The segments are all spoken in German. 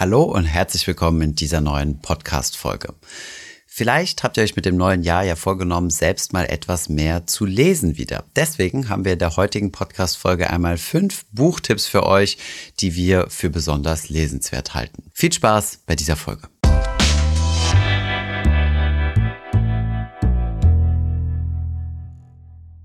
Hallo und herzlich willkommen in dieser neuen Podcast-Folge. Vielleicht habt ihr euch mit dem neuen Jahr ja vorgenommen, selbst mal etwas mehr zu lesen wieder. Deswegen haben wir in der heutigen Podcast-Folge einmal fünf Buchtipps für euch, die wir für besonders lesenswert halten. Viel Spaß bei dieser Folge.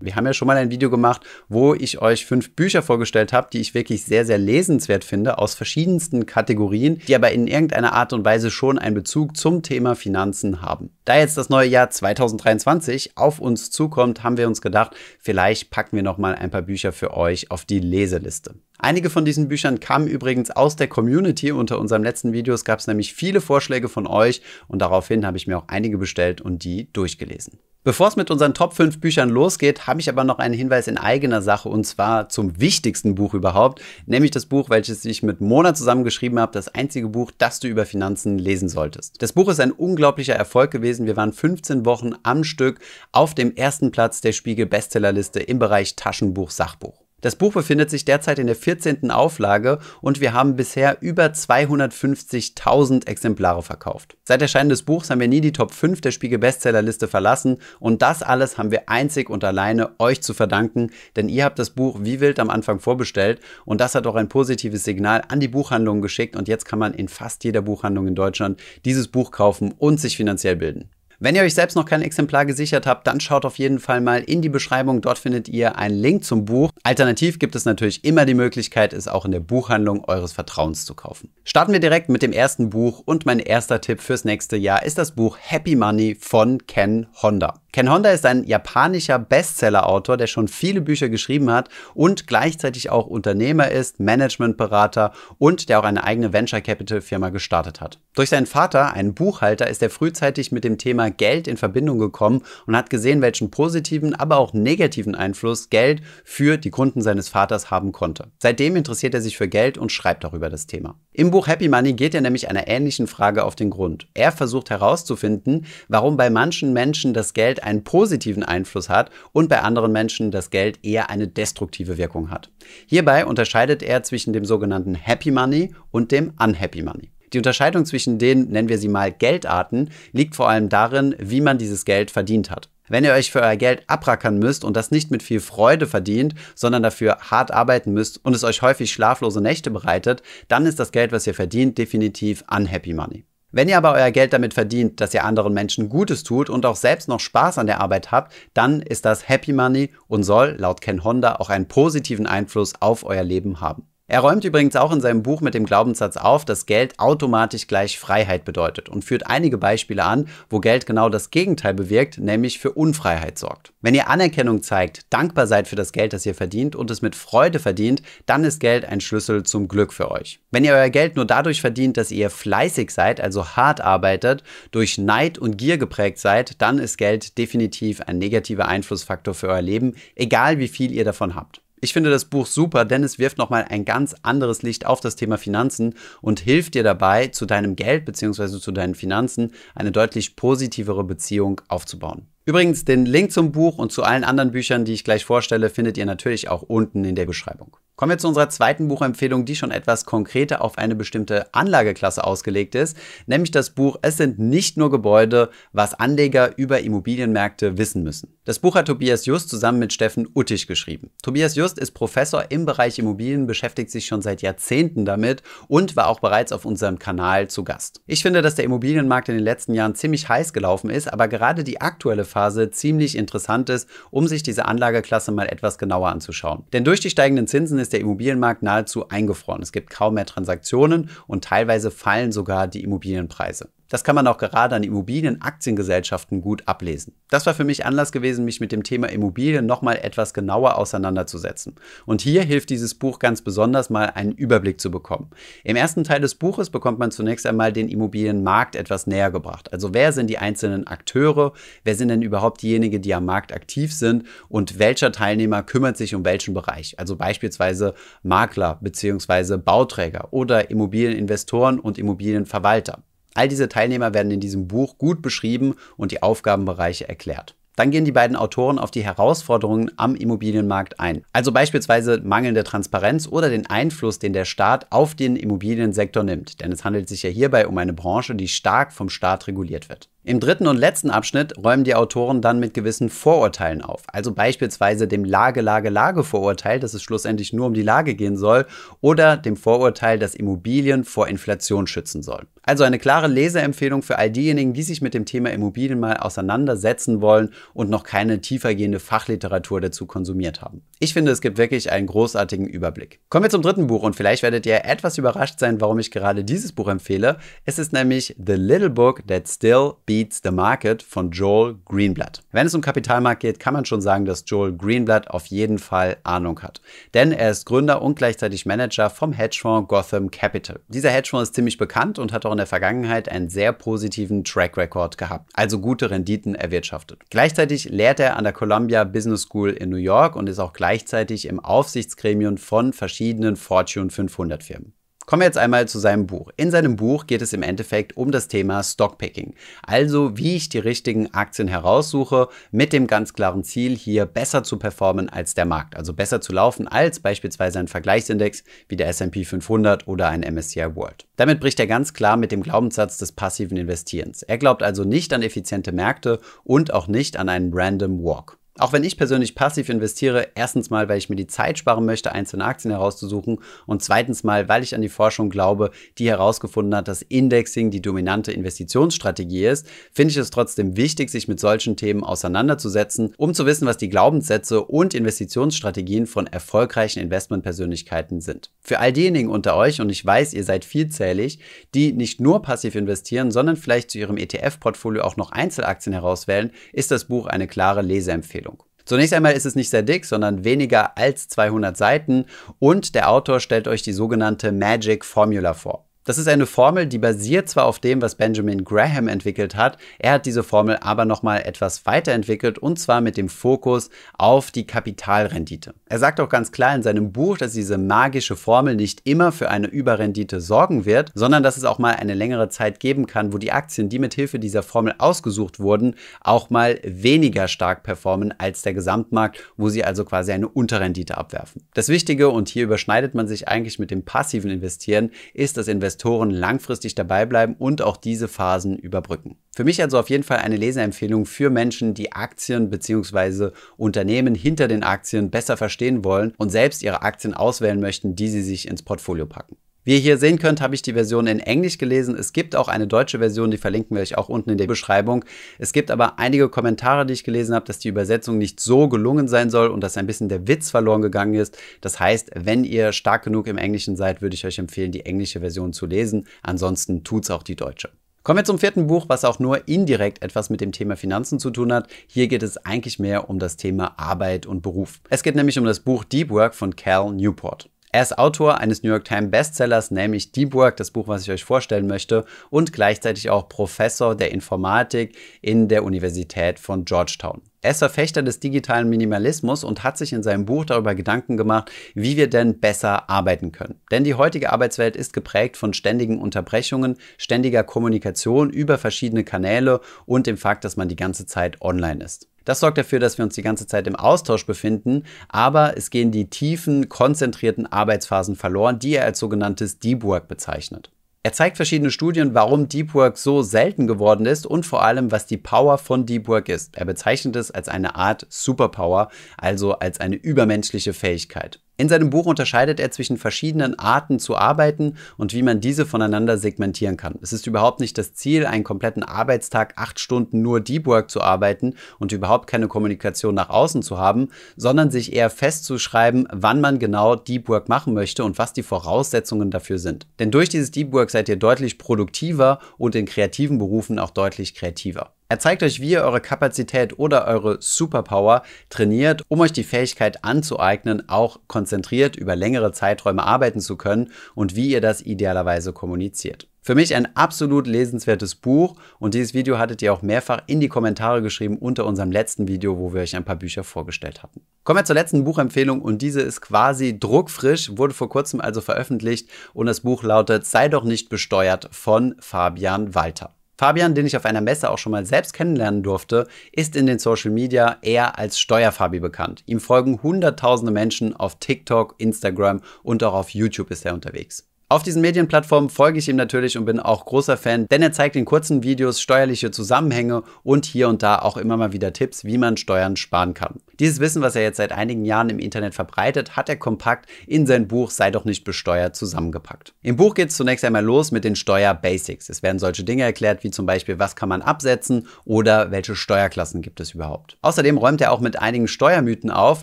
Wir haben ja schon mal ein Video gemacht, wo ich euch fünf Bücher vorgestellt habe, die ich wirklich sehr, sehr lesenswert finde, aus verschiedensten Kategorien, die aber in irgendeiner Art und Weise schon einen Bezug zum Thema Finanzen haben. Da jetzt das neue Jahr 2023 auf uns zukommt, haben wir uns gedacht, vielleicht packen wir noch mal ein paar Bücher für euch auf die Leseliste. Einige von diesen Büchern kamen übrigens aus der Community. Unter unserem letzten Videos gab es nämlich viele Vorschläge von euch und daraufhin habe ich mir auch einige bestellt und die durchgelesen. Bevor es mit unseren Top 5 Büchern losgeht, habe ich aber noch einen Hinweis in eigener Sache und zwar zum wichtigsten Buch überhaupt, nämlich das Buch, welches ich mit Mona zusammengeschrieben habe, das einzige Buch, das du über Finanzen lesen solltest. Das Buch ist ein unglaublicher Erfolg gewesen. Wir waren 15 Wochen am Stück auf dem ersten Platz der Spiegel Bestsellerliste im Bereich Taschenbuch Sachbuch. Das Buch befindet sich derzeit in der 14. Auflage und wir haben bisher über 250.000 Exemplare verkauft. Seit Erscheinen des Buchs haben wir nie die Top 5 der Spiegel Bestsellerliste verlassen und das alles haben wir einzig und alleine euch zu verdanken, denn ihr habt das Buch wie wild am Anfang vorbestellt und das hat auch ein positives Signal an die Buchhandlungen geschickt und jetzt kann man in fast jeder Buchhandlung in Deutschland dieses Buch kaufen und sich finanziell bilden. Wenn ihr euch selbst noch kein Exemplar gesichert habt, dann schaut auf jeden Fall mal in die Beschreibung. Dort findet ihr einen Link zum Buch. Alternativ gibt es natürlich immer die Möglichkeit, es auch in der Buchhandlung eures Vertrauens zu kaufen. Starten wir direkt mit dem ersten Buch und mein erster Tipp fürs nächste Jahr ist das Buch Happy Money von Ken Honda. Ken Honda ist ein japanischer Bestseller-Autor, der schon viele Bücher geschrieben hat und gleichzeitig auch Unternehmer ist, Managementberater und der auch eine eigene Venture Capital Firma gestartet hat. Durch seinen Vater, einen Buchhalter, ist er frühzeitig mit dem Thema Geld in Verbindung gekommen und hat gesehen, welchen positiven, aber auch negativen Einfluss Geld für die Kunden seines Vaters haben konnte. Seitdem interessiert er sich für Geld und schreibt darüber das Thema. Im Buch Happy Money geht er nämlich einer ähnlichen Frage auf den Grund. Er versucht herauszufinden, warum bei manchen Menschen das Geld einen positiven Einfluss hat und bei anderen Menschen das Geld eher eine destruktive Wirkung hat. Hierbei unterscheidet er zwischen dem sogenannten Happy Money und dem Unhappy Money. Die Unterscheidung zwischen den, nennen wir sie mal, Geldarten, liegt vor allem darin, wie man dieses Geld verdient hat. Wenn ihr euch für euer Geld abrackern müsst und das nicht mit viel Freude verdient, sondern dafür hart arbeiten müsst und es euch häufig schlaflose Nächte bereitet, dann ist das Geld, was ihr verdient, definitiv unhappy money. Wenn ihr aber euer Geld damit verdient, dass ihr anderen Menschen Gutes tut und auch selbst noch Spaß an der Arbeit habt, dann ist das Happy Money und soll laut Ken Honda auch einen positiven Einfluss auf euer Leben haben. Er räumt übrigens auch in seinem Buch mit dem Glaubenssatz auf, dass Geld automatisch gleich Freiheit bedeutet und führt einige Beispiele an, wo Geld genau das Gegenteil bewirkt, nämlich für Unfreiheit sorgt. Wenn ihr Anerkennung zeigt, dankbar seid für das Geld, das ihr verdient und es mit Freude verdient, dann ist Geld ein Schlüssel zum Glück für euch. Wenn ihr euer Geld nur dadurch verdient, dass ihr fleißig seid, also hart arbeitet, durch Neid und Gier geprägt seid, dann ist Geld definitiv ein negativer Einflussfaktor für euer Leben, egal wie viel ihr davon habt. Ich finde das Buch super, denn es wirft nochmal ein ganz anderes Licht auf das Thema Finanzen und hilft dir dabei, zu deinem Geld bzw. zu deinen Finanzen eine deutlich positivere Beziehung aufzubauen. Übrigens, den Link zum Buch und zu allen anderen Büchern, die ich gleich vorstelle, findet ihr natürlich auch unten in der Beschreibung. Kommen wir zu unserer zweiten Buchempfehlung, die schon etwas konkreter auf eine bestimmte Anlageklasse ausgelegt ist, nämlich das Buch Es sind nicht nur Gebäude, was Anleger über Immobilienmärkte wissen müssen. Das Buch hat Tobias Just zusammen mit Steffen Uttig geschrieben. Tobias Just ist Professor im Bereich Immobilien, beschäftigt sich schon seit Jahrzehnten damit und war auch bereits auf unserem Kanal zu Gast. Ich finde, dass der Immobilienmarkt in den letzten Jahren ziemlich heiß gelaufen ist, aber gerade die aktuelle Phase ziemlich interessant ist, um sich diese Anlageklasse mal etwas genauer anzuschauen. Denn durch die steigenden Zinsen ist ist der Immobilienmarkt nahezu eingefroren. Es gibt kaum mehr Transaktionen und teilweise fallen sogar die Immobilienpreise. Das kann man auch gerade an Immobilienaktiengesellschaften gut ablesen. Das war für mich Anlass gewesen, mich mit dem Thema Immobilien nochmal etwas genauer auseinanderzusetzen. Und hier hilft dieses Buch ganz besonders mal einen Überblick zu bekommen. Im ersten Teil des Buches bekommt man zunächst einmal den Immobilienmarkt etwas näher gebracht. Also wer sind die einzelnen Akteure? Wer sind denn überhaupt diejenigen, die am Markt aktiv sind? Und welcher Teilnehmer kümmert sich um welchen Bereich? Also beispielsweise Makler bzw. Bauträger oder Immobilieninvestoren und Immobilienverwalter. All diese Teilnehmer werden in diesem Buch gut beschrieben und die Aufgabenbereiche erklärt. Dann gehen die beiden Autoren auf die Herausforderungen am Immobilienmarkt ein. Also beispielsweise mangelnde Transparenz oder den Einfluss, den der Staat auf den Immobiliensektor nimmt. Denn es handelt sich ja hierbei um eine Branche, die stark vom Staat reguliert wird. Im dritten und letzten Abschnitt räumen die Autoren dann mit gewissen Vorurteilen auf. Also beispielsweise dem Lage-Lage-Lage-Vorurteil, dass es schlussendlich nur um die Lage gehen soll, oder dem Vorurteil, dass Immobilien vor Inflation schützen soll. Also eine klare Leseempfehlung für all diejenigen, die sich mit dem Thema Immobilien mal auseinandersetzen wollen und noch keine tiefergehende Fachliteratur dazu konsumiert haben. Ich finde, es gibt wirklich einen großartigen Überblick. Kommen wir zum dritten Buch und vielleicht werdet ihr etwas überrascht sein, warum ich gerade dieses Buch empfehle. Es ist nämlich The Little Book That Still Beats the Market von Joel Greenblatt. Wenn es um Kapitalmarkt geht, kann man schon sagen, dass Joel Greenblatt auf jeden Fall Ahnung hat. Denn er ist Gründer und gleichzeitig Manager vom Hedgefonds Gotham Capital. Dieser Hedgefonds ist ziemlich bekannt und hat auch in der Vergangenheit einen sehr positiven Track Record gehabt, also gute Renditen erwirtschaftet. Gleichzeitig lehrt er an der Columbia Business School in New York und ist auch gleichzeitig im Aufsichtsgremium von verschiedenen Fortune 500 Firmen. Kommen wir jetzt einmal zu seinem Buch. In seinem Buch geht es im Endeffekt um das Thema Stockpicking. Also wie ich die richtigen Aktien heraussuche mit dem ganz klaren Ziel, hier besser zu performen als der Markt. Also besser zu laufen als beispielsweise ein Vergleichsindex wie der S&P 500 oder ein MSCI World. Damit bricht er ganz klar mit dem Glaubenssatz des passiven Investierens. Er glaubt also nicht an effiziente Märkte und auch nicht an einen Random Walk. Auch wenn ich persönlich passiv investiere, erstens mal, weil ich mir die Zeit sparen möchte, einzelne Aktien herauszusuchen und zweitens mal, weil ich an die Forschung glaube, die herausgefunden hat, dass Indexing die dominante Investitionsstrategie ist, finde ich es trotzdem wichtig, sich mit solchen Themen auseinanderzusetzen, um zu wissen, was die Glaubenssätze und Investitionsstrategien von erfolgreichen Investmentpersönlichkeiten sind. Für all diejenigen unter euch, und ich weiß, ihr seid vielzählig, die nicht nur passiv investieren, sondern vielleicht zu ihrem ETF-Portfolio auch noch Einzelaktien herauswählen, ist das Buch eine klare Leseempfehlung. Zunächst einmal ist es nicht sehr dick, sondern weniger als 200 Seiten und der Autor stellt euch die sogenannte Magic Formula vor. Das ist eine Formel, die basiert zwar auf dem, was Benjamin Graham entwickelt hat, er hat diese Formel aber nochmal etwas weiterentwickelt und zwar mit dem Fokus auf die Kapitalrendite. Er sagt auch ganz klar in seinem Buch, dass diese magische Formel nicht immer für eine Überrendite sorgen wird, sondern dass es auch mal eine längere Zeit geben kann, wo die Aktien, die mit Hilfe dieser Formel ausgesucht wurden, auch mal weniger stark performen als der Gesamtmarkt, wo sie also quasi eine Unterrendite abwerfen. Das Wichtige, und hier überschneidet man sich eigentlich mit dem passiven Investieren, ist das Investieren Investoren langfristig dabei bleiben und auch diese Phasen überbrücken. Für mich also auf jeden Fall eine Leseempfehlung für Menschen, die Aktien bzw. Unternehmen hinter den Aktien besser verstehen wollen und selbst ihre Aktien auswählen möchten, die sie sich ins Portfolio packen. Wie ihr hier sehen könnt, habe ich die Version in Englisch gelesen. Es gibt auch eine deutsche Version, die verlinken wir euch auch unten in der Beschreibung. Es gibt aber einige Kommentare, die ich gelesen habe, dass die Übersetzung nicht so gelungen sein soll und dass ein bisschen der Witz verloren gegangen ist. Das heißt, wenn ihr stark genug im Englischen seid, würde ich euch empfehlen, die englische Version zu lesen. Ansonsten tut's auch die deutsche. Kommen wir zum vierten Buch, was auch nur indirekt etwas mit dem Thema Finanzen zu tun hat. Hier geht es eigentlich mehr um das Thema Arbeit und Beruf. Es geht nämlich um das Buch Deep Work von Cal Newport. Er ist Autor eines New York Times Bestsellers, nämlich Deep Work, das Buch, was ich euch vorstellen möchte, und gleichzeitig auch Professor der Informatik in der Universität von Georgetown. Er ist Verfechter des digitalen Minimalismus und hat sich in seinem Buch darüber Gedanken gemacht, wie wir denn besser arbeiten können. Denn die heutige Arbeitswelt ist geprägt von ständigen Unterbrechungen, ständiger Kommunikation über verschiedene Kanäle und dem Fakt, dass man die ganze Zeit online ist. Das sorgt dafür, dass wir uns die ganze Zeit im Austausch befinden, aber es gehen die tiefen, konzentrierten Arbeitsphasen verloren, die er als sogenanntes Deep Work bezeichnet. Er zeigt verschiedene Studien, warum Deep Work so selten geworden ist und vor allem, was die Power von Deep Work ist. Er bezeichnet es als eine Art Superpower, also als eine übermenschliche Fähigkeit. In seinem Buch unterscheidet er zwischen verschiedenen Arten zu arbeiten und wie man diese voneinander segmentieren kann. Es ist überhaupt nicht das Ziel, einen kompletten Arbeitstag acht Stunden nur Deep Work zu arbeiten und überhaupt keine Kommunikation nach außen zu haben, sondern sich eher festzuschreiben, wann man genau Deep Work machen möchte und was die Voraussetzungen dafür sind. Denn durch dieses Deep Work seid ihr deutlich produktiver und in kreativen Berufen auch deutlich kreativer. Er zeigt euch, wie ihr eure Kapazität oder eure Superpower trainiert, um euch die Fähigkeit anzueignen, auch konzentriert über längere Zeiträume arbeiten zu können und wie ihr das idealerweise kommuniziert. Für mich ein absolut lesenswertes Buch und dieses Video hattet ihr auch mehrfach in die Kommentare geschrieben unter unserem letzten Video, wo wir euch ein paar Bücher vorgestellt hatten. Kommen wir zur letzten Buchempfehlung und diese ist quasi druckfrisch, wurde vor kurzem also veröffentlicht und das Buch lautet Sei doch nicht besteuert von Fabian Walter. Fabian, den ich auf einer Messe auch schon mal selbst kennenlernen durfte, ist in den Social Media eher als Steuerfabi bekannt. Ihm folgen hunderttausende Menschen auf TikTok, Instagram und auch auf YouTube ist er unterwegs. Auf diesen Medienplattformen folge ich ihm natürlich und bin auch großer Fan, denn er zeigt in kurzen Videos steuerliche Zusammenhänge und hier und da auch immer mal wieder Tipps, wie man Steuern sparen kann. Dieses Wissen, was er jetzt seit einigen Jahren im Internet verbreitet, hat er kompakt in sein Buch Sei doch nicht besteuert zusammengepackt. Im Buch geht es zunächst einmal los mit den Steuer-Basics. Es werden solche Dinge erklärt, wie zum Beispiel, was kann man absetzen oder welche Steuerklassen gibt es überhaupt. Außerdem räumt er auch mit einigen Steuermythen auf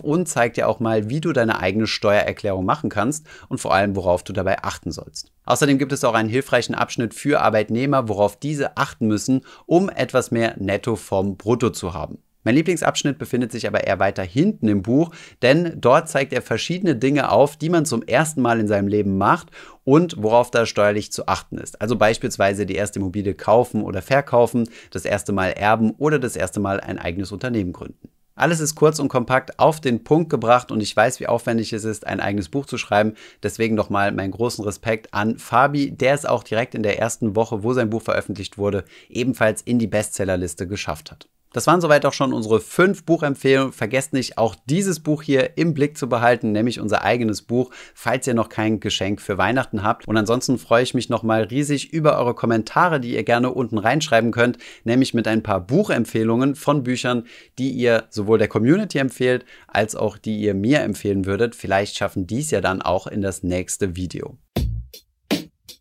und zeigt dir auch mal, wie du deine eigene Steuererklärung machen kannst und vor allem, worauf du dabei achten sollst. Außerdem gibt es auch einen hilfreichen Abschnitt für Arbeitnehmer, worauf diese achten müssen, um etwas mehr Netto vom Brutto zu haben. Mein Lieblingsabschnitt befindet sich aber eher weiter hinten im Buch, denn dort zeigt er verschiedene Dinge auf, die man zum ersten Mal in seinem Leben macht und worauf da steuerlich zu achten ist. Also beispielsweise die erste Immobilie kaufen oder verkaufen, das erste Mal erben oder das erste Mal ein eigenes Unternehmen gründen. Alles ist kurz und kompakt auf den Punkt gebracht und ich weiß, wie aufwendig es ist, ein eigenes Buch zu schreiben. Deswegen nochmal meinen großen Respekt an Fabi, der es auch direkt in der ersten Woche, wo sein Buch veröffentlicht wurde, ebenfalls in die Bestsellerliste geschafft hat. Das waren soweit auch schon unsere fünf Buchempfehlungen. Vergesst nicht, auch dieses Buch hier im Blick zu behalten, nämlich unser eigenes Buch, falls ihr noch kein Geschenk für Weihnachten habt. Und ansonsten freue ich mich nochmal riesig über eure Kommentare, die ihr gerne unten reinschreiben könnt, nämlich mit ein paar Buchempfehlungen von Büchern, die ihr sowohl der Community empfehlt, als auch die ihr mir empfehlen würdet. Vielleicht schaffen dies ja dann auch in das nächste Video.